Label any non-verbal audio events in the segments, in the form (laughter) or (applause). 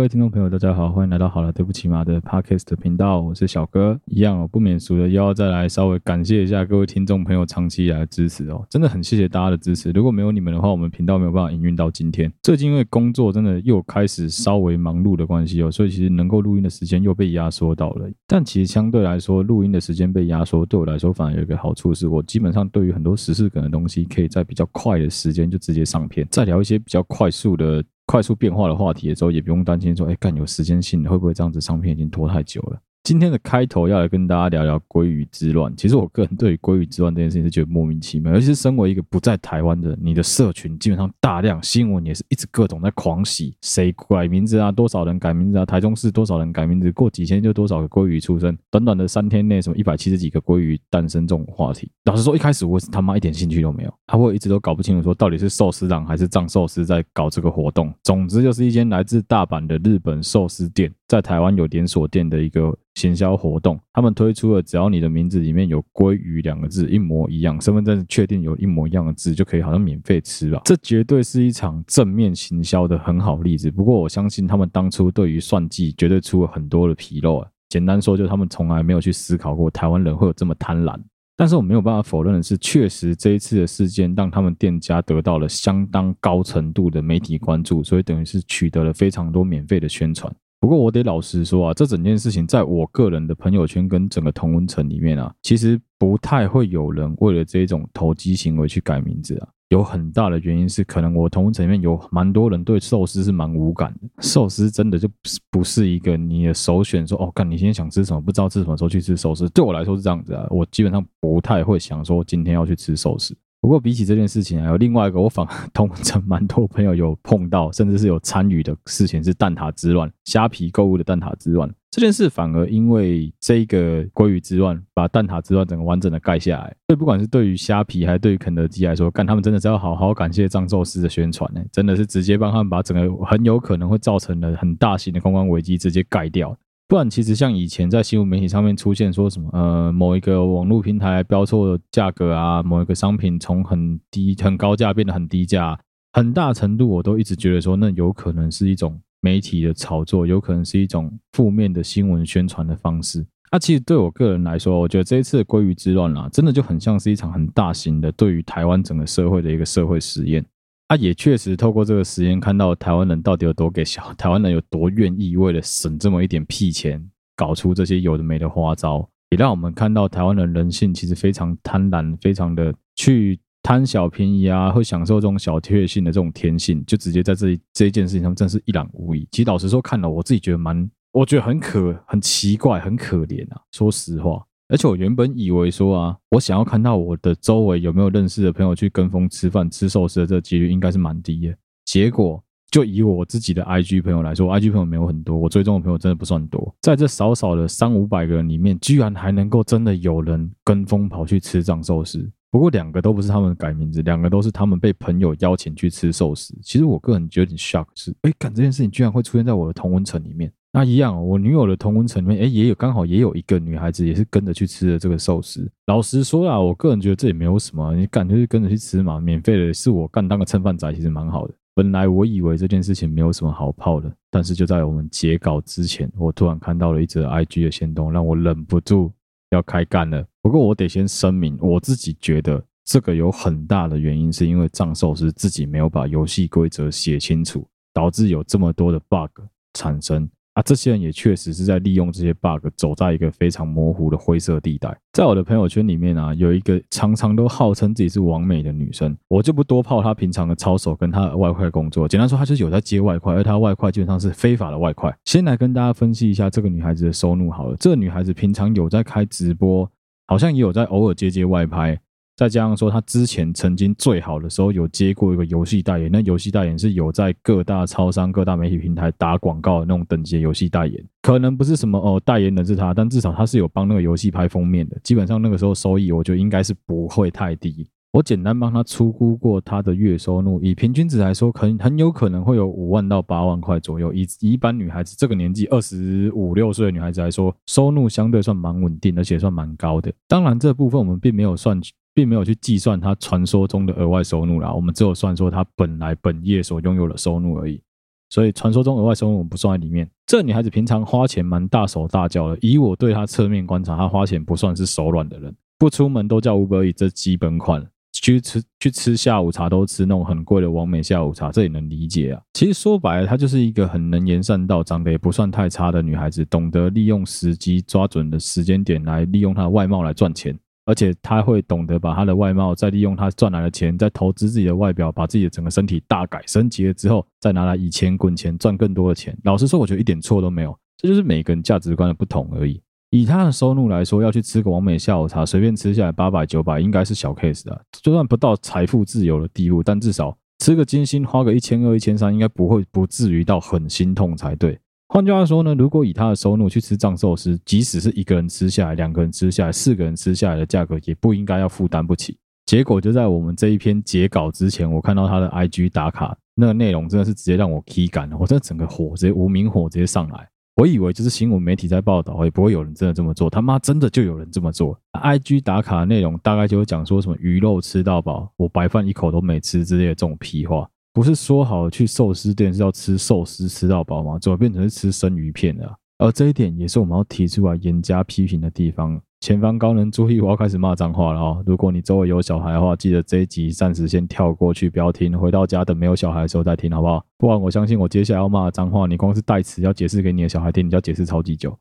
各位听众朋友，大家好，欢迎来到好了，对不起嘛的 Podcast 频道，我是小哥，一样哦，不免俗的又要再来稍微感谢一下各位听众朋友长期以来的支持哦，真的很谢谢大家的支持，如果没有你们的话，我们频道没有办法营运到今天。最近因为工作真的又开始稍微忙碌的关系哦，所以其实能够录音的时间又被压缩到了。但其实相对来说，录音的时间被压缩，对我来说反而有一个好处，是我基本上对于很多时事梗的东西，可以在比较快的时间就直接上片，再聊一些比较快速的。快速变化的话题的时候，也不用担心说，哎，干有时间性会不会这样子上片已经拖太久了。今天的开头要来跟大家聊聊鲑鱼之乱。其实我个人对鲑鱼之乱这件事情是觉得莫名其妙，尤其是身为一个不在台湾的，你的社群基本上大量新闻也是一直各种在狂洗，谁改名字啊？多少人改名字啊？台中市多少人改名字？过几天就多少个鲑鱼出生？短短的三天内，什么一百七十几个鲑鱼诞生这种话题，老实说，一开始我是他妈一点兴趣都没有，他会一直都搞不清楚说到底是寿司郎还是藏寿司在搞这个活动。总之就是一间来自大阪的日本寿司店，在台湾有连锁店的一个。行销活动，他们推出了只要你的名字里面有“鲑鱼”两个字一模一样，身份证确定有一模一样的字就可以，好像免费吃吧？这绝对是一场正面行销的很好例子。不过我相信他们当初对于算计绝对出了很多的纰漏啊。简单说，就他们从来没有去思考过台湾人会有这么贪婪。但是我没有办法否认的是，确实这一次的事件让他们店家得到了相当高程度的媒体关注，所以等于是取得了非常多免费的宣传。不过我得老实说啊，这整件事情在我个人的朋友圈跟整个同温层里面啊，其实不太会有人为了这种投机行为去改名字啊。有很大的原因是，可能我同温层里面有蛮多人对寿司是蛮无感的。寿司真的就不是一个你的首选，说哦，看你今天想吃什么，不知道吃什么时候去吃寿司。对我来说是这样子啊，我基本上不太会想说今天要去吃寿司。不过比起这件事情，还有另外一个我反而 (laughs) 同城蛮多朋友有碰到，甚至是有参与的事情是蛋挞之乱，虾皮购物的蛋挞之乱。这件事反而因为这个鲑鱼之乱，把蛋挞之乱整个完整的盖下来。所以不管是对于虾皮，还是对于肯德基来说，干他们真的是要好好感谢藏寿司的宣传呢，真的是直接帮他们把整个很有可能会造成的很大型的公关危机直接盖掉。不然，其实像以前在新闻媒体上面出现说什么，呃，某一个网络平台标错价格啊，某一个商品从很低很高价变得很低价，很大程度我都一直觉得说，那有可能是一种媒体的炒作，有可能是一种负面的新闻宣传的方式。那、其实对我个人来说，我觉得这一次的鲑鱼之乱啦，真的就很像是一场很大型的对于台湾整个社会的一个社会实验。他也确实透过这个实验，看到台湾人到底有多给小，台湾人有多愿意为了省这么一点屁钱，搞出这些有的没的花招，也让我们看到台湾人人性其实非常贪婪，非常的去贪小便宜啊，会享受这种小确幸的这种天性，就直接在这这一件事情上，真是一览无遗。其实老实说，看了我自己觉得蛮，我觉得很可很奇怪，很可怜啊，说实话。而且我原本以为说啊，我想要看到我的周围有没有认识的朋友去跟风吃饭吃寿司的这个几率应该是蛮低的。结果就以我自己的 IG 朋友来说，IG 朋友没有很多，我追踪的朋友真的不算多。在这少少的三五百个人里面，居然还能够真的有人跟风跑去吃藏寿司。不过两个都不是他们改名字，两个都是他们被朋友邀请去吃寿司。其实我个人觉得有点 shock，是哎，干这件事情居然会出现在我的同温层里面。那一样，我女友的同温层里面，哎，也有刚好也有一个女孩子，也是跟着去吃了这个寿司。老实说啦，我个人觉得这也没有什么，你干就是跟着去吃嘛，免费的，是我干当个蹭饭仔，其实蛮好的。本来我以为这件事情没有什么好泡的，但是就在我们截稿之前，我突然看到了一则 IG 的行动，让我忍不住要开干了。不过我得先声明，我自己觉得这个有很大的原因，是因为藏寿司自己没有把游戏规则写清楚，导致有这么多的 bug 产生。啊，这些人也确实是在利用这些 bug，走在一个非常模糊的灰色地带。在我的朋友圈里面啊，有一个常常都号称自己是完美的女生，我就不多泡她平常的操守跟她的外快工作。简单说，她就是有在接外快，而她外快基本上是非法的外快。先来跟大家分析一下这个女孩子的收入好了。这个女孩子平常有在开直播，好像也有在偶尔接接外拍。再加上说，他之前曾经最好的时候有接过一个游戏代言，那游戏代言是有在各大超商、各大媒体平台打广告的那种等级的游戏代言，可能不是什么哦，代言人是他，但至少他是有帮那个游戏拍封面的。基本上那个时候收益，我觉得应该是不会太低。我简单帮他粗估过他的月收入，以平均值来说，很很有可能会有五万到八万块左右。以一般女孩子这个年纪，二十五六岁的女孩子来说，收入相对算蛮稳定，而且算蛮高的。当然，这部分我们并没有算。并没有去计算他传说中的额外收入啦，我们只有算说他本来本业所拥有的收入而已。所以传说中额外收入我们不算在里面。这女孩子平常花钱蛮大手大脚的，以我对她侧面观察，她花钱不算是手软的人，不出门都叫 Uber E，这基本款。去吃去吃下午茶都吃那种很贵的完美下午茶，这也能理解啊。其实说白了，她就是一个很能言善道、长得也不算太差的女孩子，懂得利用时机，抓准的时间点来利用她的外貌来赚钱，而且他会懂得把他的外貌再利用他赚来的钱，再投资自己的外表，把自己的整个身体大改升级了之后，再拿来以钱滚钱，赚更多的钱。老实说，我觉得一点错都没有，这就是每个人价值观的不同而已。以他的收入来说，要去吃个完美下午茶，随便吃下来八百九百，应该是小 case 的。就算不到财富自由的地步，但至少吃个金星花个一千二、一千三，应该不会不至于到很心痛才对。换句话说呢，如果以他的收入去吃藏寿司，即使是一个人吃下来、两个人吃下来、四个人吃下来的价格，也不应该要负担不起。结果就在我们这一篇截稿之前，我看到他的 IG 打卡，那个内容真的是直接让我起干，我这整个火直接无名火直接上来。我以为就是新闻媒体在报道，也不会有人真的这么做。他妈真的就有人这么做。IG 打卡的内容大概就是讲说什么鱼肉吃到饱，我白饭一口都没吃之类的这种屁话。不是说好去寿司店是要吃寿司吃到饱吗？怎么变成是吃生鱼片了？而这一点也是我们要提出来严加批评的地方。前方高能注意，我要开始骂脏话了哦！如果你周围有小孩的话，记得这一集暂时先跳过去，不要听。回到家等没有小孩的时候再听，好不好？不然我相信我接下来要骂的脏话，你光是代词要解释给你的小孩听，你就要解释超级久。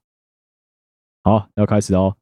好，要开始哦！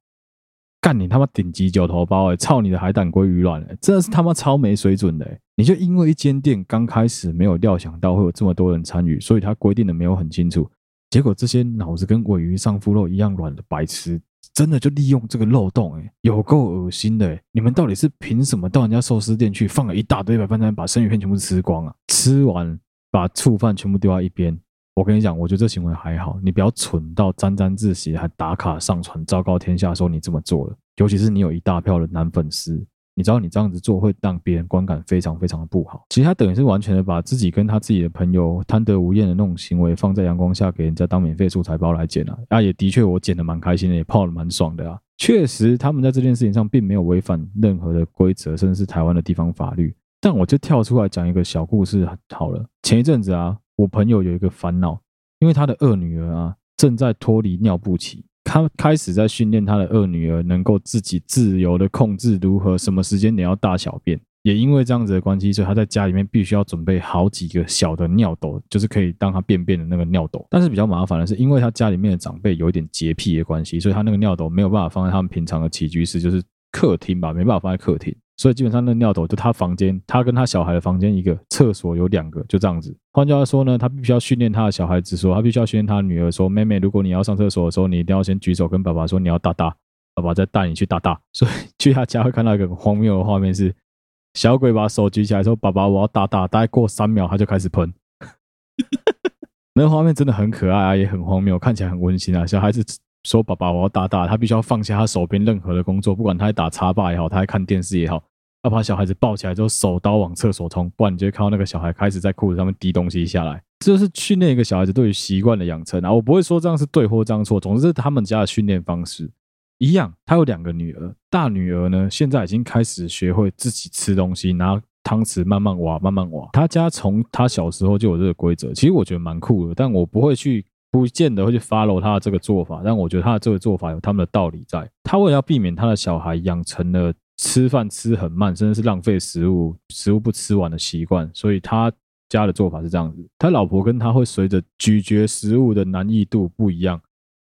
干你他妈顶级九头包哎！操你的海胆鲑鱼卵哎！真的是他妈超没水准的哎！你就因为一间店刚开始没有料想到会有这么多人参与，所以他规定的没有很清楚，结果这些脑子跟尾鱼上腹肉一样软的白痴。真的就利用这个漏洞，欸，有够恶心的，欸！你们到底是凭什么到人家寿司店去放了一大堆白饭在那把生鱼片全部吃光啊？吃完把醋饭全部丢在一边。我跟你讲，我觉得这行为还好，你不要蠢到沾沾自喜还打卡上传，昭告天下说你这么做了。尤其是你有一大票的男粉丝。你知道你这样子做会让别人观感非常非常的不好。其实他等于是完全的把自己跟他自己的朋友贪得无厌的那种行为放在阳光下给人家当免费素材包来剪啊。啊，也的确我剪得蛮开心的，也泡得蛮爽的啊。确实他们在这件事情上并没有违反任何的规则，甚至是台湾的地方法律。但我就跳出来讲一个小故事好了。前一阵子啊，我朋友有一个烦恼，因为他的二女儿啊正在脱离尿布期。他开始在训练他的二女儿，能够自己自由的控制如何什么时间点要大小便。也因为这样子的关系，所以他在家里面必须要准备好几个小的尿斗，就是可以当他便便的那个尿斗。但是比较麻烦的是，因为他家里面的长辈有一点洁癖的关系，所以他那个尿斗没有办法放在他们平常的起居室，就是客厅吧，没办法放在客厅。所以基本上那尿斗就他房间，他跟他小孩的房间一个，厕所有两个，就这样子。换句话说呢，他必须要训练他的小孩子说，他必须要训练他女儿说，妹妹，如果你要上厕所的时候，你一定要先举手跟爸爸说你要大大，爸爸再带你去大大。所以去他家会看到一个很荒谬的画面是，小鬼把手举起来说，爸爸我要大大，大概过三秒他就开始喷，(laughs) 那画面真的很可爱啊，也很荒谬，看起来很温馨啊，小孩子。说爸爸，我要大大，他必须要放下他手边任何的工作，不管他在打插霸也好，他在看电视也好，要把小孩子抱起来之后，手刀往厕所冲，不然你就会看到那个小孩开始在裤子上面滴东西下来。这就是训练一个小孩子对于习惯的养成啊！我不会说这样是对或这样错，总之是他们家的训练方式一样。他有两个女儿，大女儿呢现在已经开始学会自己吃东西，拿汤匙慢慢挖，慢慢挖。他家从他小时候就有这个规则，其实我觉得蛮酷的，但我不会去。不见得会去 follow 他的这个做法，但我觉得他的这个做法有他们的道理在。他为了要避免他的小孩养成了吃饭吃很慢，甚至是浪费食物、食物不吃完的习惯，所以他家的做法是这样子：他老婆跟他会随着咀嚼食物的难易度不一样，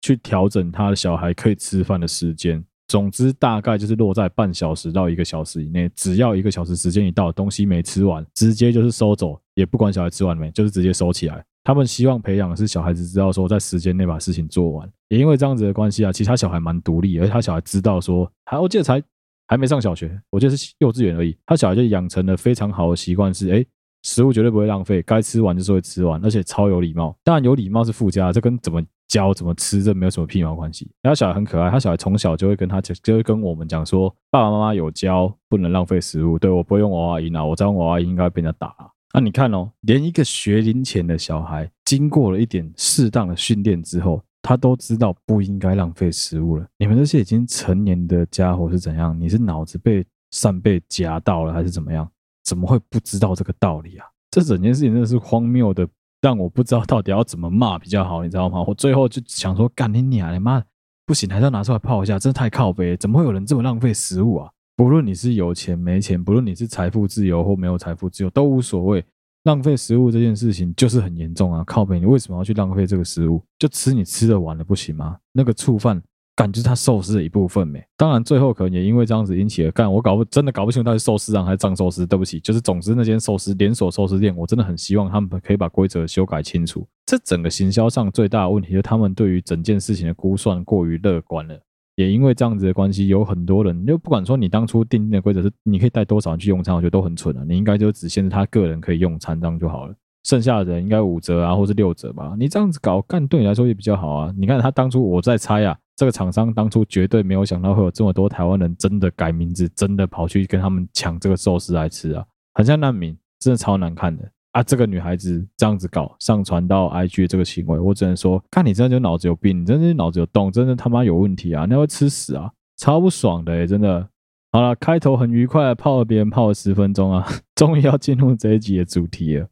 去调整他的小孩可以吃饭的时间。总之，大概就是落在半小时到一个小时以内。只要一个小时时间一到，东西没吃完，直接就是收走，也不管小孩吃完没，就是直接收起来。他们希望培养的是小孩子知道说，在时间内把事情做完。也因为这样子的关系啊，其他小孩蛮独立，而且他小孩知道说，还我记得才 (laughs) 还没上小学，我就是幼稚园而已。他小孩就养成了非常好的习惯，是哎，食物绝对不会浪费，该吃完就是会吃完，而且超有礼貌。当然有礼貌是附加，这跟怎么教怎么吃这没有什么屁毛关系。他小孩很可爱，他小孩从小就会跟他就就会跟我们讲说，爸爸妈妈有教不能浪费食物。对，我不会用娃娃音啊，我再用娃娃音应该被人家打。那、你看哦，连一个学龄前的小孩，经过了一点适当的训练之后，他都知道不应该浪费食物了。你们这些已经成年的家伙是怎样？你是脑子被扇贝夹到了，还是怎么样？怎么会不知道这个道理啊？这整件事情真的是荒谬的让我不知道到底要怎么骂比较好，你知道吗？我最后就想说，干你娘的妈，不行，还是要拿出来泡一下，真的太靠北，怎么会有人这么浪费食物啊？不论你是有钱没钱，不论你是财富自由或没有财富自由，都无所谓。浪费食物这件事情就是很严重啊！靠北，你为什么要去浪费这个食物？就吃你吃得完了不行吗？那个醋饭。感觉是他寿司的一部分没，当然最后可能也因为这样子引起了干，我搞不真的搞不清楚到底寿司啊还是藏寿司，对不起，就是总之那间寿司连锁寿司店，我真的很希望他们可以把规则修改清楚。这整个行销上最大的问题就是他们对于整件事情的估算过于乐观了，也因为这样子的关系，有很多人就不管说你当初订定的规则是你可以带多少人去用餐，我觉得都很蠢啊，你应该就只限制他个人可以用餐这样就好了。剩下的人应该五折啊，或是六折吧。你这样子搞，干对你来说也比较好啊。你看他当初，我在猜啊，这个厂商当初绝对没有想到会有这么多台湾人真的改名字，真的跑去跟他们抢这个寿司来吃啊，很像难民，真的超难看的啊。这个女孩子这样子搞，上传到 IG 这个行为，我只能说，看你真的就脑子有病，你真的脑子有洞，真的他妈有问题啊！你要吃屎啊，超不爽的欸，真的。好了，开头很愉快，泡了别人泡了十分钟啊，(laughs) 终于要进入这一集的主题了。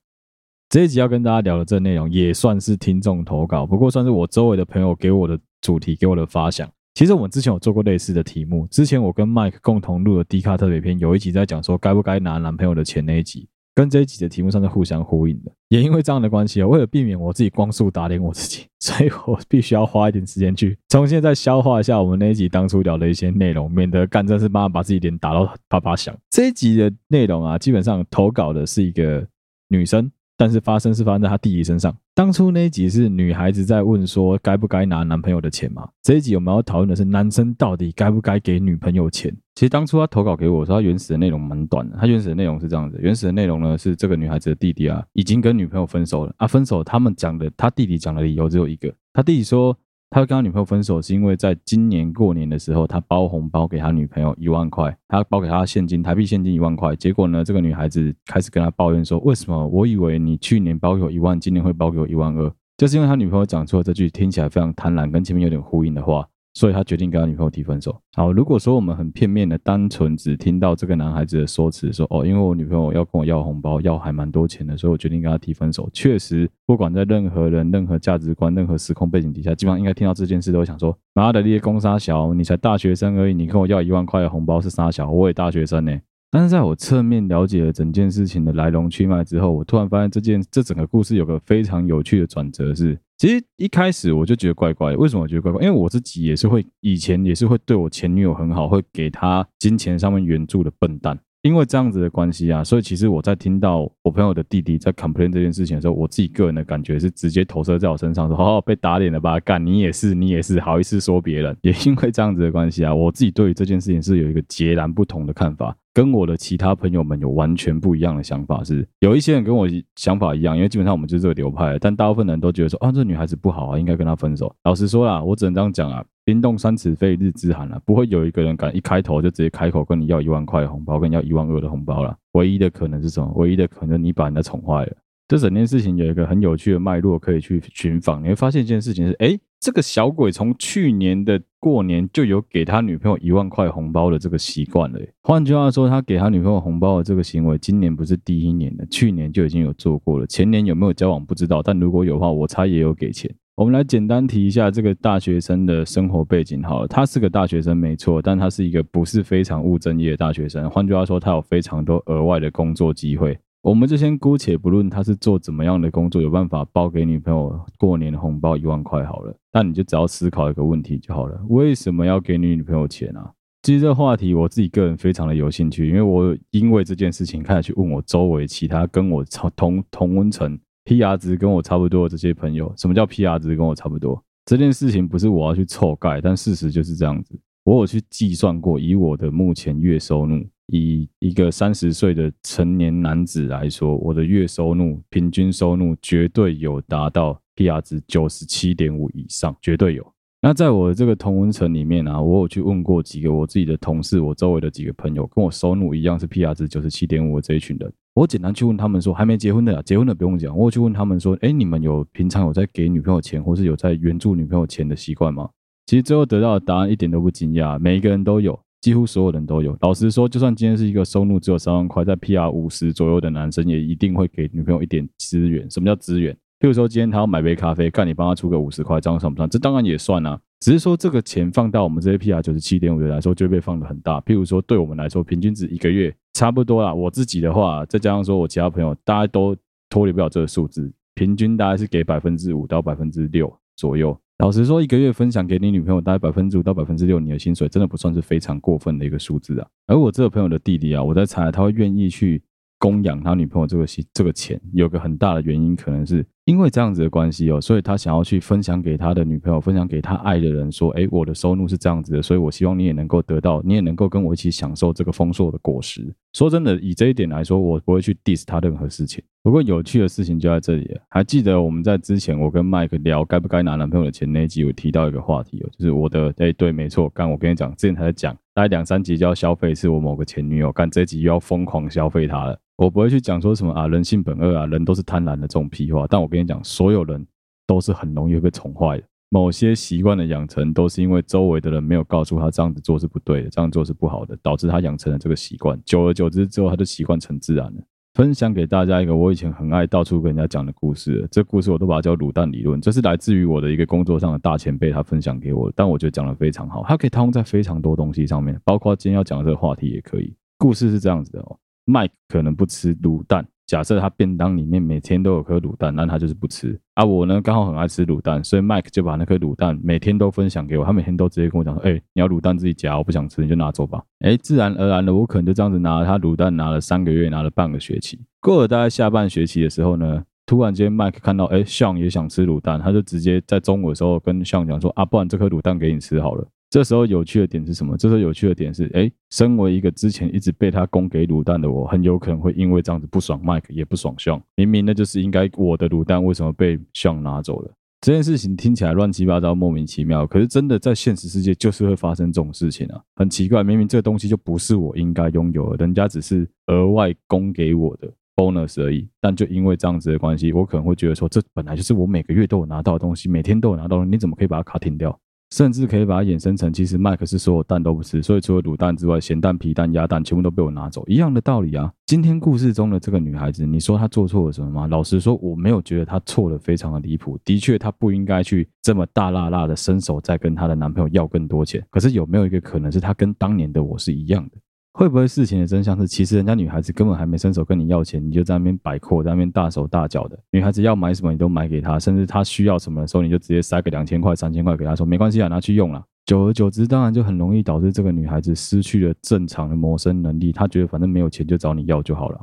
这一集要跟大家聊的这内容也算是听众投稿，不过算是我周围的朋友给我的主题，给我的发想。其实我们之前有做过类似的题目，之前我跟 Mike 共同录的 D 卡特别篇，有一集在讲说该不该拿男朋友的钱那一集，跟这一集的题目上是互相呼应的。也因为这样的关系啊，为了避免我自己光速打脸我自己，所以我必须要花一点时间去重新再消化一下我们那一集当初聊的一些内容，免得干真是妈妈把自己脸打到啪啪响。这一集的内容啊，基本上投稿的是一个女生。但是发生是发生在他弟弟身上。当初那一集是女孩子在问说该不该拿男朋友的钱嘛？这一集我们要讨论的是男生到底该不该给女朋友钱？其实当初他投稿给我说，他原始的内容蛮短的。他原始的内容是这样子：原始的内容呢是这个女孩子的弟弟啊，已经跟女朋友分手了啊。分手他们讲的，他弟弟讲的理由只有一个，他弟弟说。他跟他女朋友分手，是因为在今年过年的时候，他包红包给他女朋友一万块，他包给他现金，台币现金一万块。结果呢，这个女孩子开始跟他抱怨说：“为什么我以为你去年包给我一万，今年会包给我一万二？”就是因为他女朋友讲出了这句听起来非常贪婪，跟前面有点呼应的话。所以他决定跟他女朋友提分手。好，如果说我们很片面的、单纯只听到这个男孩子的说辞，说哦，因为我女朋友要跟我要红包，要还蛮多钱的，所以我决定跟他提分手。确实，不管在任何人、任何价值观、任何时空背景底下，基本上应该听到这件事都会想说：妈的，你公杀小，你才大学生而已，你跟我要一万块的红包是三小，我也大学生呢。但是在我侧面了解了整件事情的来龙去脉之后，我突然发现这件这整个故事有个非常有趣的转折是，其实一开始我就觉得怪怪的。为什么我觉得怪怪？因为我自己也是会以前也是会对我前女友很好，会给她金钱上面援助的笨蛋。因为这样子的关系啊，所以其实我在听到我朋友的弟弟在 complain 这件事情的时候，我自己个人的感觉是直接投射在我身上，说：“好好被打脸了吧？干你也是，你也是，好意思说别人？”也因为这样子的关系啊，我自己对于这件事情是有一个截然不同的看法，跟我的其他朋友们有完全不一样的想法。是有一些人跟我想法一样，因为基本上我们就是这个流派，但大部分人都觉得说：“啊，这女孩子不好啊，应该跟她分手。”老实说啦，我只能这样讲啊。冰冻三尺非一日之寒了，不会有一个人敢一开头就直接开口跟你要一万块红包，跟你要一万二的红包了。唯一的可能是什么？唯一的可能你把人家宠坏了。这整件事情有一个很有趣的脉络可以去寻访，你会发现一件事情是：哎，这个小鬼从去年的过年就有给他女朋友一万块红包的这个习惯了。换句话说，他给他女朋友红包的这个行为，今年不是第一年了，去年就已经有做过了。前年有没有交往不知道，但如果有的话，我猜也有给钱。我们来简单提一下这个大学生的生活背景好了，他是个大学生没错，但他是一个不是非常务正业的大学生。换句话说，他有非常多额外的工作机会。我们就先姑且不论他是做怎么样的工作，有办法包给女朋友过年的红包一万块好了。但你就只要思考一个问题就好了：为什么要给你女朋友钱啊？其实这个话题我自己个人非常的有兴趣，因为我因为这件事情开始去问我周围其他跟我同同温层。PR 值跟我差不多的这些朋友，什么叫 PR 值跟我差不多？这件事情不是我要去凑盖，但事实就是这样子。我有去计算过，以我的目前月收入，以一个三十岁的成年男子来说，我的月收入平均收入绝对有达到 PR 值九十七点五以上，绝对有。那在我的这个同温层里面啊，我有去问过几个我自己的同事，我周围的几个朋友，跟我收入一样是 PR 值九十七点五的这一群人，我简单去问他们说，还没结婚的啊，结婚的不用讲，我去问他们说，哎，你们有平常有在给女朋友钱，或是有在援助女朋友钱的习惯吗？其实最后得到的答案一点都不惊讶，每一个人都有，几乎所有人都有。老实说，就算今天是一个收入只有三万块，在 PR 五十左右的男生，也一定会给女朋友一点资源。什么叫资源？譬如说今天他要买杯咖啡，看你帮他出个五十块，这样算不算？这当然也算啊。只是说这个钱放到我们这些 PR 九十七点五的来说，就会被放得很大。譬如说，对我们来说，平均值一个月差不多啦。我自己的话，再加上说我其他朋友，大家都脱离不了这个数字，平均大概是给百分之五到百分之六左右。老实说，一个月分享给你女朋友大概百分之五到百分之六，你的薪水真的不算是非常过分的一个数字啊。而我这个朋友的弟弟啊，我在猜他会愿意去。供养他女朋友这个这个钱，有个很大的原因，可能是因为这样子的关系哦，所以他想要去分享给他的女朋友，分享给他爱的人，说：诶，我的收入是这样子的，所以我希望你也能够得到，你也能够跟我一起享受这个丰硕的果实。说真的，以这一点来说，我不会去 diss 他任何事情。不过有趣的事情就在这里，还记得我们在之前我跟 Mike 聊该不该拿男朋友的钱那一集，我提到一个话题哦，就是我的，诶，对，没错，刚我跟你讲，之前还在讲，大概两三集就要消费一次我某个前女友，干这一集又要疯狂消费她了。我不会去讲说什么啊，人性本恶啊，人都是贪婪的这种屁话。但我我跟你讲，所有人都是很容易被宠坏的。某些习惯的养成，都是因为周围的人没有告诉他这样子做是不对的，这样做是不好的，导致他养成了这个习惯。久而久之之后，他就习惯成自然了。分享给大家一个我以前很爱到处跟人家讲的故事，这故事我都把它叫卤蛋理论。这是来自于我的一个工作上的大前辈，他分享给我，但我觉得讲的非常好，它可以套用在非常多东西上面，包括今天要讲的这个话题也可以。故事是这样子的哦。Mike 可能不吃卤蛋，假设他便当里面每天都有颗卤蛋，那他就是不吃。啊，我呢刚好很爱吃卤蛋，所以 Mike 就把那颗卤蛋每天都分享给我。他每天都直接跟我讲说：“哎、你要卤蛋自己夹，我不想吃，你就拿走吧。”哎，自然而然的，我可能就这样子拿了他卤蛋，拿了三个月，拿了半个学期。过了大概下半学期的时候呢，突然间 Mike 看到哎，Sean 也想吃卤蛋，他就直接在中午的时候跟向讲说：“啊，不然这颗卤蛋给你吃好了。”这时候有趣的点是什么？这时候有趣的点是，哎，身为一个之前一直被他供给卤蛋的我，很有可能会因为这样子不爽 Mike，也不爽 Sean。明明那就是应该我的卤蛋，为什么被 Sean 拿走了？这件事情听起来乱七八糟、莫名其妙，可是真的在现实世界就是会发生这种事情啊，很奇怪。明明这个东西就不是我应该拥有的，人家只是额外供给我的 bonus 而已，但就因为这样子的关系，我可能会觉得说，这本来就是我每个月都有拿到的东西，每天都有拿到，你怎么可以把它卡停掉？甚至可以把它衍生成，其实麦克是所有蛋都不吃，所以除了卤蛋之外，咸蛋、皮蛋、鸭蛋全部都被我拿走，一样的道理啊。今天故事中的这个女孩子，你说她做错了什么吗？老实说，我没有觉得她错的非常的离谱。的确，她不应该去这么大辣辣的伸手再跟她的男朋友要更多钱。可是有没有一个可能是她跟当年的我是一样的？会不会事情的真相是，其实人家女孩子根本还没伸手跟你要钱，你就在那边摆阔，在那边大手大脚的。女孩子要买什么你都买给她，甚至她需要什么的时候，你就直接塞个两千块、三千块给她，说没关系啊，拿去用了。久而久之，当然就很容易导致这个女孩子失去了正常的谋生能力。她觉得反正没有钱就找你要就好了。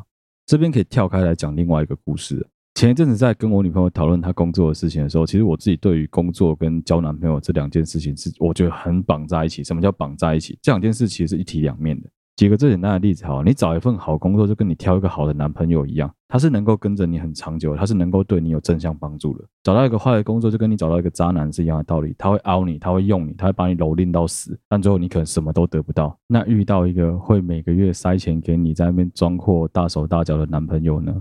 这边可以跳开来讲另外一个故事。前一阵子在跟我女朋友讨论她工作的事情的时候，其实我自己对于工作跟交男朋友这两件事情是我觉得很绑在一起。什么叫绑在一起？这两件事其实是一体两面的。举个最简单的例子，好，你找一份好工作，就跟你挑一个好的男朋友一样，他是能够跟着你很长久，他是能够对你有正向帮助的。找到一个坏的工作，就跟你找到一个渣男是一样的道理，他会凹你，他会用你，他会把你蹂躏到死，但最后你可能什么都得不到。那遇到一个会每个月塞钱给你，在那边装阔、大手大脚的男朋友呢？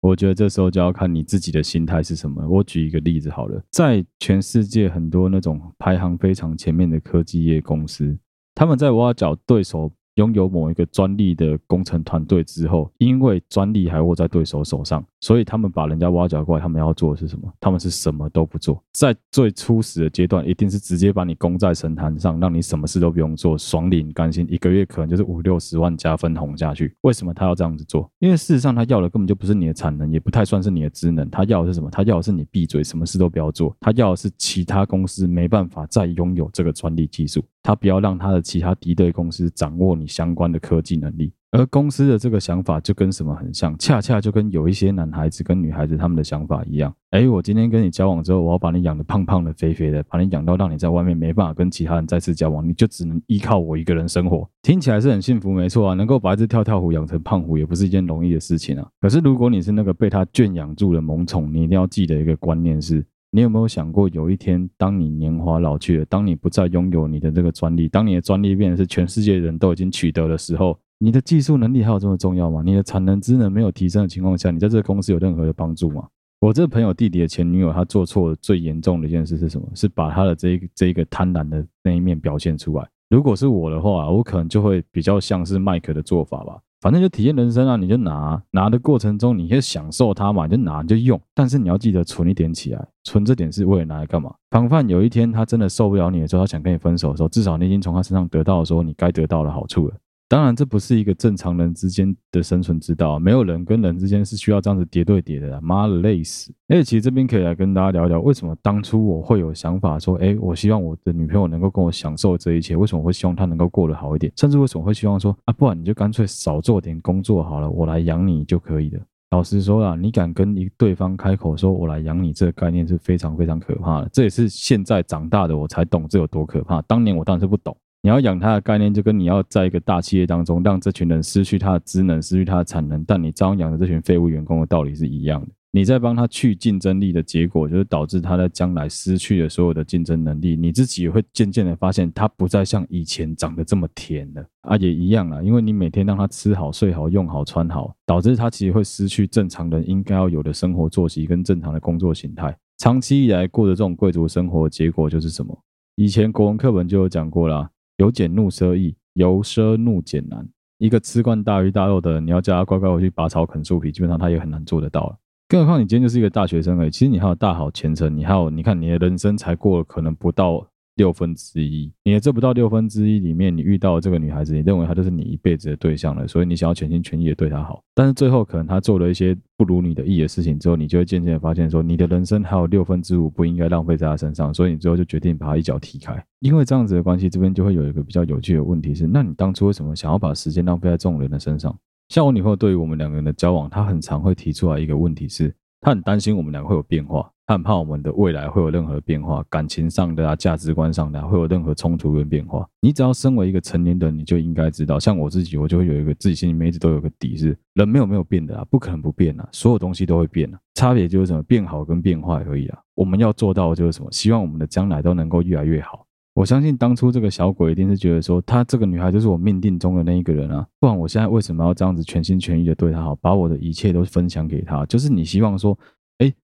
我觉得这时候就要看你自己的心态是什么。我举一个例子好了，在全世界很多那种排行非常前面的科技业公司，他们在挖角对手。拥有某一个专利的工程团队之后，因为专利还握在对手手上，所以他们把人家挖角过来，他们要做的是什么？他们是什么都不做，在最初始的阶段，一定是直接把你供在神坛上，让你什么事都不用做，爽领甘心，一个月可能就是五六十万加分红下去。为什么他要这样子做？因为事实上他要的根本就不是你的产能，也不太算是你的职能，他要的是什么？他要的是你闭嘴，什么事都不要做。他要的是其他公司没办法再拥有这个专利技术。他不要让他的其他敌对公司掌握你相关的科技能力，而公司的这个想法就跟什么很像，恰恰就跟有一些男孩子跟女孩子他们的想法一样。哎，我今天跟你交往之后，我要把你养得胖胖的、肥肥的，把你养到让你在外面没办法跟其他人再次交往，你就只能依靠我一个人生活。听起来是很幸福，没错啊，能够把一只跳跳虎养成胖虎，也不是一件容易的事情啊。可是如果你是那个被他圈养住的萌宠，你一定要记得一个观念是。你有没有想过，有一天当你年华老去了，当你不再拥有你的这个专利，当你的专利变成是全世界人都已经取得的时候，你的技术能力还有这么重要吗？你的产能、职能没有提升的情况下，你在这个公司有任何的帮助吗？我这个朋友弟弟的前女友，他做错最严重的一件事是什么？是把他的这一这一个贪婪的那一面表现出来。如果是我的话，我可能就会比较像是麦克的做法吧。反正就体验人生啊，你就拿，拿的过程中你就享受它嘛，你就拿你就用，但是你要记得存一点起来，存这点是为了拿来干嘛？防范有一天他真的受不了你的时候，他想跟你分手的时候，至少你已经从他身上得到说你该得到的好处了。当然，这不是一个正常人之间的生存之道，没有人跟人之间是需要这样子叠对叠的，妈的累死！而且其实这边可以来跟大家聊聊，为什么当初我会有想法说，哎，我希望我的女朋友能够跟我享受这一切，为什么会希望她能够过得好一点，甚至为什么会希望说，啊，不然你就干脆少做点工作好了，我来养你就可以了。老实说啦，你敢跟一对方开口说我来养你，这个概念是非常非常可怕的。这也是现在长大的我才懂这有多可怕，当年我当然是不懂。你要养他的概念，就跟你要在一个大企业当中，让这群人失去他的职能，失去他的产能，但你照样养着这群废物员工的道理是一样的。你在帮他去竞争力的结果，就是导致他在将来失去了所有的竞争能力。你自己也会渐渐的发现，他不再像以前长得这么甜了啊，也一样啊，因为你每天让他吃好、睡好、用好、穿好，导致他其实会失去正常人应该要有的生活作息跟正常的工作形态。长期以来过的这种贵族生活结果就是什么？以前国文课本就有讲过啦。由俭入奢易，由奢入俭难。一个吃惯大鱼大肉的人，你要叫他乖乖回去拔草啃树皮，基本上他也很难做得到。更何况你今天就是一个大学生而已，其实你还有大好前程，你还有，你看你的人生才过了可能不到。六分之一，你的这不到六分之一里面，你遇到这个女孩子，你认为她就是你一辈子的对象了，所以你想要全心全意的对她好。但是最后可能她做了一些不如你的意的事情之后，你就会渐渐的发现说，你的人生还有六分之五不应该浪费在她身上，所以你最后就决定把她一脚踢开。因为这样子的关系，这边就会有一个比较有趣的问题是，那你当初为什么想要把时间浪费在这种人的身上？像我女朋友对于我们两个人的交往，她很常会提出来一个问题是，她很担心我们两个会有变化。害怕我们的未来会有任何变化，感情上的啊，价值观上的，会有任何冲突跟变化。你只要身为一个成年人，你就应该知道，像我自己，我就会有一个自己心里面一直都有个底，是人没有没有变的啊，不可能不变啊，所有东西都会变啊，差别就是什么变好跟变坏而已啊。我们要做到的就是什么？希望我们的将来都能够越来越好。我相信当初这个小鬼一定是觉得说，他这个女孩就是我命定中的那一个人啊，不然我现在为什么要这样子全心全意的对她好，把我的一切都分享给她？就是你希望说。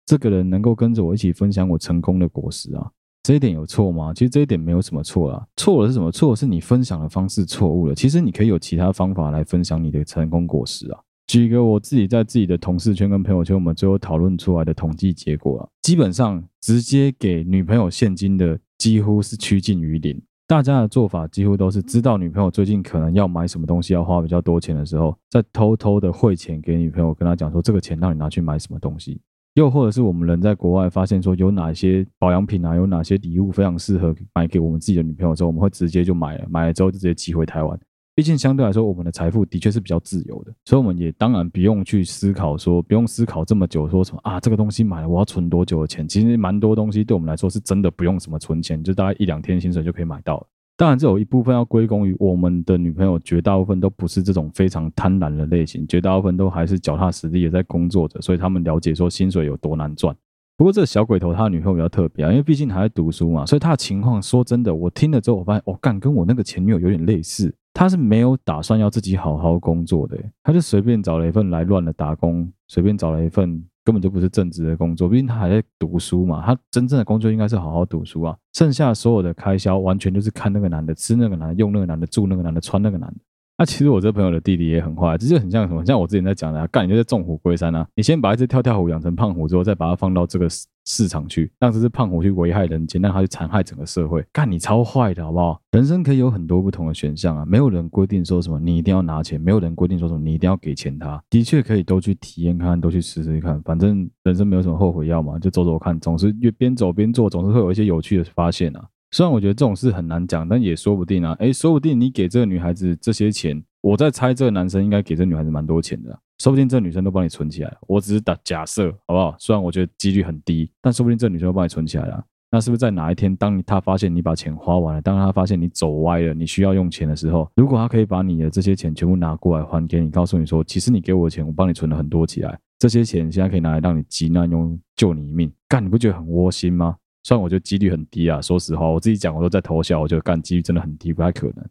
这个人能够跟着我一起分享我成功的果实啊，这一点有错吗？其实这一点没有什么错啊，错的是什么？错的是你分享的方式错误了。其实你可以有其他方法来分享你的成功果实啊。举一个我自己在自己的同事圈跟朋友圈，我们最后讨论出来的统计结果啊，基本上直接给女朋友现金的几乎是趋近于零。大家的做法几乎都是知道女朋友最近可能要买什么东西，要花比较多钱的时候，再偷偷的汇钱给女朋友，跟她讲说这个钱让你拿去买什么东西。又或者是我们人在国外发现说有哪些保养品啊，有哪些礼物非常适合买给我们自己的女朋友之后，我们会直接就买了，买了之后就直接寄回台湾。毕竟相对来说，我们的财富的确是比较自由的，所以我们也当然不用去思考说，不用思考这么久，说什么啊这个东西买了我要存多久的钱？其实蛮多东西对我们来说是真的不用什么存钱，就大概一两天薪水就可以买到了。当然，这有一部分要归功于我们的女朋友，绝大部分都不是这种非常贪婪的类型，绝大部分都还是脚踏实地的在工作着，所以他们了解说薪水有多难赚。不过这个小鬼头他的女朋友比较特别啊，因为毕竟还在读书嘛，所以他的情况说真的，我听了之后我发现，我、哦、干跟我那个前女友有点类似，他是没有打算要自己好好工作的，他就随便找了一份来乱的打工，随便找了一份。根本就不是正职的工作，毕竟他还在读书嘛。他真正的工作应该是好好读书啊，剩下所有的开销完全就是看那个男的，吃那个男的，用那个男的，住那个男的，穿那个男的。那、其实我这朋友的弟弟也很坏，这就很像什么？像我之前在讲的、啊，干你就是纵虎归山啊！你先把一只跳跳虎养成胖虎之后，再把它放到这个市场去，让这只胖虎去危害人间，让它去残害整个社会。干你超坏的好不好？人生可以有很多不同的选项啊，没有人规定说什么你一定要拿钱，没有人规定说什么你一定要给钱他。的确可以都去体验看，都去试试看，反正人生没有什么后悔药嘛，就走走看，总是越边走边做，总是会有一些有趣的发现啊。虽然我觉得这种事很难讲，但也说不定啊。诶，说不定你给这个女孩子这些钱。我在猜，这个男生应该给这女孩子蛮多钱的，说不定这女生都帮你存起来了。我只是打假设，好不好？虽然我觉得几率很低，但说不定这女生都帮你存起来了。那是不是在哪一天，当他发现你把钱花完了，当他发现你走歪了，你需要用钱的时候，如果他可以把你的这些钱全部拿过来还给你，告诉你说，其实你给我的钱，我帮你存了很多起来，这些钱现在可以拿来让你急难用，救你一命。干，你不觉得很窝心吗？虽然我觉得几率很低啊，说实话，我自己讲我都在偷笑，我觉得干几率真的很低，不太可能。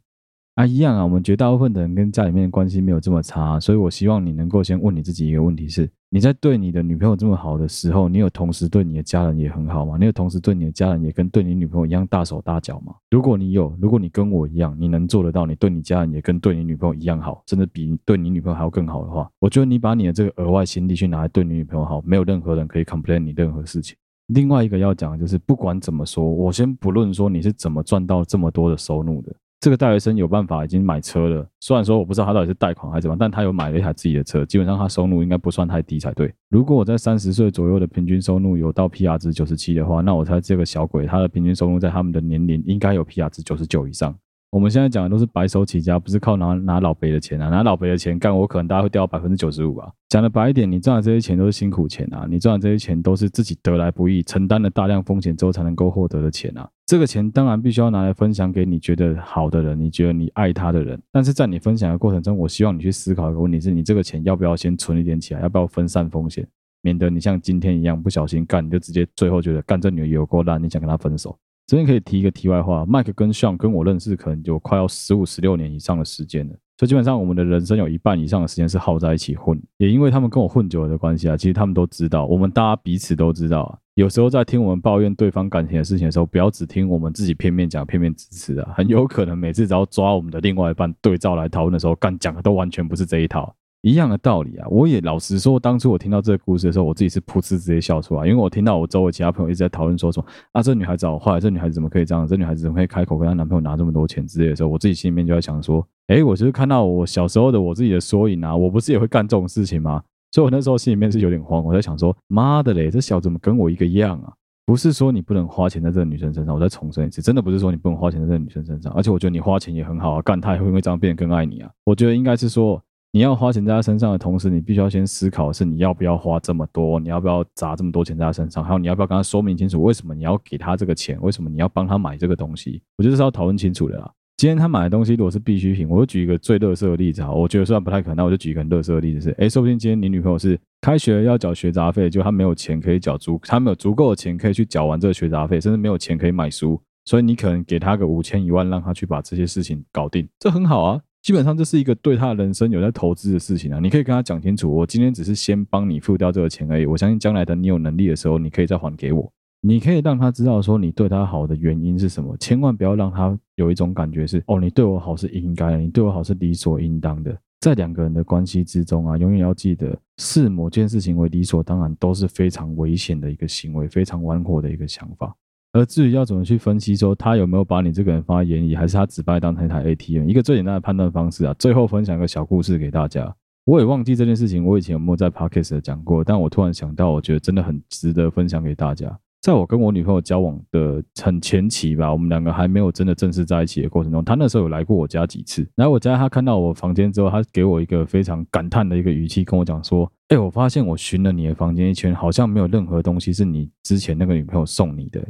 啊，一样啊，我们绝大部分的人跟家里面的关系没有这么差，所以我希望你能够先问你自己一个问题是：你在对你的女朋友这么好的时候，你有同时对你的家人也很好吗？你有同时对你的家人也跟对你女朋友一样大手大脚吗？如果你有，如果你跟我一样，你能做得到，你对你家人也跟对你女朋友一样好，甚至比对你女朋友还要更好的话，我觉得你把你的这个额外心力去拿来对你女朋友好，没有任何人可以 complain 你任何事情。另外一个要讲的就是，不管怎么说，我先不论说你是怎么赚到这么多的收入的。这个大学生有办法已经买车了，虽然说我不知道他到底是贷款还是怎么，但他有买了一台自己的车，基本上他收入应该不算太低才对。如果我在三十岁左右的平均收入有到 PR 值九十七的话，那我猜这个小鬼他的平均收入在他们的年龄应该有 PR 值九十九以上。我们现在讲的都是白手起家，不是靠拿拿老辈的钱啊，拿老辈的钱干，我可能大家会掉百分之九十五吧。讲的白一点，你赚的这些钱都是辛苦钱啊，你赚的这些钱都是自己得来不易，承担了大量风险之后才能够获得的钱啊。这个钱当然必须要拿来分享给你觉得好的人，你觉得你爱他的人。但是在你分享的过程中，我希望你去思考一个问题：是你这个钱要不要先存一点起来，要不要分散风险，免得你像今天一样不小心干，你就直接最后觉得干这女的有够烂，你想跟他分手。这边可以提一个题外话，Mike 跟 Sean 跟我认识可能就快要十五、十六年以上的时间了，所以基本上我们的人生有一半以上的时间是耗在一起混。也因为他们跟我混久了的关系啊，其实他们都知道，我们大家彼此都知道啊。有时候在听我们抱怨对方感情的事情的时候，不要只听我们自己片面讲、片面支持啊，很有可能每次只要抓我们的另外一半对照来讨论的时候，干讲的都完全不是这一套。一样的道理啊，我也老实说，当初我听到这个故事的时候，我自己是噗嗤直接笑出来，因为我听到我周围其他朋友一直在讨论说说啊，这女孩子好坏，这女孩子怎么可以这样？这女孩子怎么可以开口跟她男朋友拿这么多钱之类的时候，我自己心里面就在想说，诶，我就是看到我小时候的我自己的缩影啊，我不是也会干这种事情吗？所以我那时候心里面是有点慌，我在想说，妈的嘞，这小子怎么跟我一个样啊？不是说你不能花钱在这个女生身上，我再重申一次，真的不是说你不能花钱在这个女生身上，而且我觉得你花钱也很好啊，干她也会因为这样变得更爱你啊？我觉得应该是说。你要花钱在他身上的同时，你必须要先思考的是你要不要花这么多，你要不要砸这么多钱在他身上，还有你要不要跟他说明清楚为什么你要给他这个钱，为什么你要帮他买这个东西，我觉得是要讨论清楚的啦。今天他买的东西如果是必需品，我就举一个最乐色的例子哈，我觉得虽然不太可能，那我就举一个很乐色的例子是，诶，说不定今天你女朋友是开学要缴学杂费，就她没有钱可以缴足，她没有足够的钱可以去缴完这个学杂费，甚至没有钱可以买书，所以你可能给她个五千一万，让她去把这些事情搞定，这很好啊。基本上这是一个对他人生有在投资的事情啊，你可以跟他讲清楚，我今天只是先帮你付掉这个钱而已，我相信将来等你有能力的时候，你可以再还给我。你可以让他知道说你对他好的原因是什么，千万不要让他有一种感觉是哦，你对我好是应该的，你对我好是理所应当的。在两个人的关系之中啊，永远要记得视某件事情为理所当然都是非常危险的一个行为，非常玩火的一个想法。而至于要怎么去分析说他有没有把你这个人放在眼里，还是他只把你当成一台 ATM，一个最简单的判断方式啊。最后分享一个小故事给大家。我也忘记这件事情，我以前有没有在 Podcast 讲过，但我突然想到，我觉得真的很值得分享给大家。在我跟我女朋友交往的很前期吧，我们两个还没有真的正式在一起的过程中，她那时候有来过我家几次。来我家，她看到我房间之后，她给我一个非常感叹的一个语气，跟我讲说：“哎，我发现我巡了你的房间一圈，好像没有任何东西是你之前那个女朋友送你的。”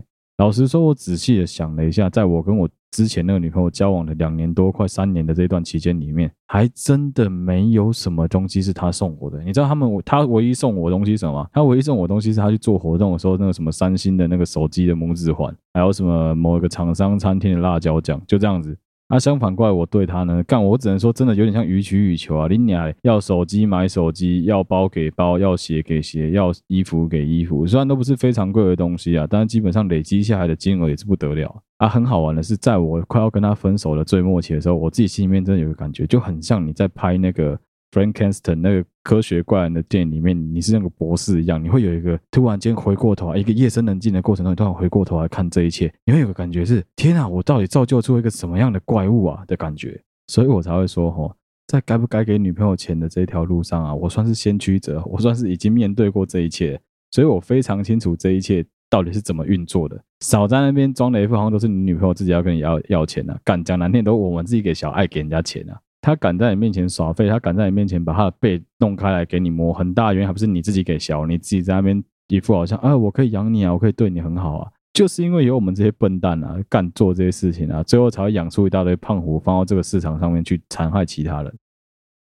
老实说，我仔细的想了一下，在我跟我之前那个女朋友交往的两年多、快三年的这段期间里面，还真的没有什么东西是她送我的。你知道他们，她唯一送我的东西什么？她唯一送我的东西是她去做活动的时候，那个什么三星的那个手机的拇指环，还有什么某一个厂商餐厅的辣椒酱，就这样子。那、相反过来，我对他呢，干我只能说，真的有点像予取予求啊！你俩要手机买手机，要包给包，要鞋给鞋，要衣服给衣服，虽然都不是非常贵的东西啊，但是基本上累积下来的金额也是不得了啊！很好玩的是，在我快要跟他分手的最末期的时候，我自己心里面真的有个感觉，就很像你在拍那个。Frankenstein 那个科学怪人的电影里面，你是那个博士一样，你会有一个突然间回过头，一个夜深人静的过程中，你突然回过头来看这一切，你会有个感觉是：天啊，我到底造就出一个什么样的怪物啊的感觉？所以我才会说，吼，在该不该给女朋友钱的这条路上啊，我算是先驱者，(laughs) 我算是已经面对过这一切，所以我非常清楚这一切到底是怎么运作的。少在那边装的一副好像都是你女朋友自己要跟你要要钱啊，干讲难听都我们自己给小爱给人家钱啊。他敢在你面前耍废，他敢在你面前把他的背弄开来给你摸，很大原因还不是你自己给小，你自己在那边一副好像啊，我可以养你啊，我可以对你很好啊，就是因为有我们这些笨蛋啊，干做这些事情啊，最后才会养出一大堆胖虎放到这个市场上面去残害其他人。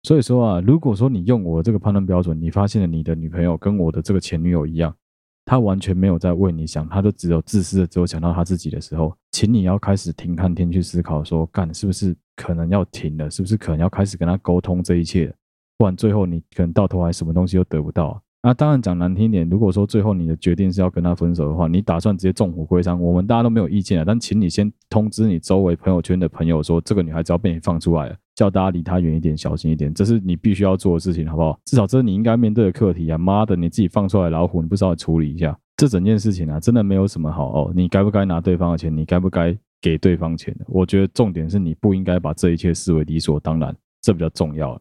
所以说啊，如果说你用我这个判断标准，你发现了你的女朋友跟我的这个前女友一样，她完全没有在为你想，她都只有自私的只有想到她自己的时候，请你要开始停看天去思考说，干是不是可能要停了？是不是可能要开始跟他沟通这一切？不然最后你可能到头来什么东西都得不到啊。那当然讲难听点，如果说最后你的决定是要跟他分手的话，你打算直接纵虎归山，我们大家都没有意见啊。但请你先通知你周围朋友圈的朋友说，这个女孩子要被你放出来了，叫大家离她远一点，小心一点，这是你必须要做的事情，好不好？至少这是你应该面对的课题啊！妈的，你自己放出来老虎，你不稍微处理一下？这整件事情啊，真的没有什么好哦。你该不该拿对方的钱？你该不该给对方钱？我觉得重点是你不应该把这一切视为理所当然，这比较重要。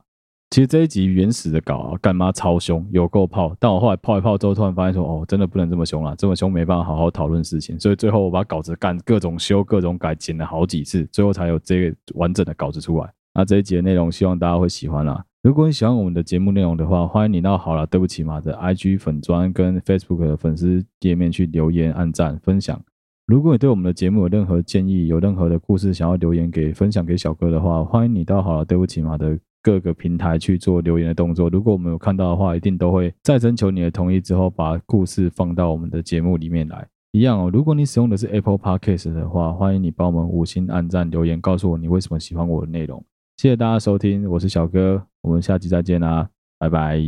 其实这一集原始的稿啊，干妈超凶，有够泡。但我后来泡一泡之后，突然发现说，哦，真的不能这么凶了，这么凶没办法好好讨论事情。所以最后我把稿子干各种修、各种改，剪了好几次，最后才有这个完整的稿子出来。那这一集的内容，希望大家会喜欢啦。如果你喜欢我们的节目内容的话，欢迎你到好了，对不起嘛的 IG 粉砖跟 Facebook 的粉丝页面去留言、按赞、分享。如果你对我们的节目有任何建议，有任何的故事想要留言给分享给小哥的话，欢迎你到好了，对不起嘛的。各个平台去做留言的动作，如果我们有看到的话，一定都会在征求你的同意之后，把故事放到我们的节目里面来。一样哦，如果你使用的是 Apple Podcast 的话，欢迎你帮我们五星按赞留言，告诉我你为什么喜欢我的内容。谢谢大家收听，我是小哥，我们下期再见啦，拜拜。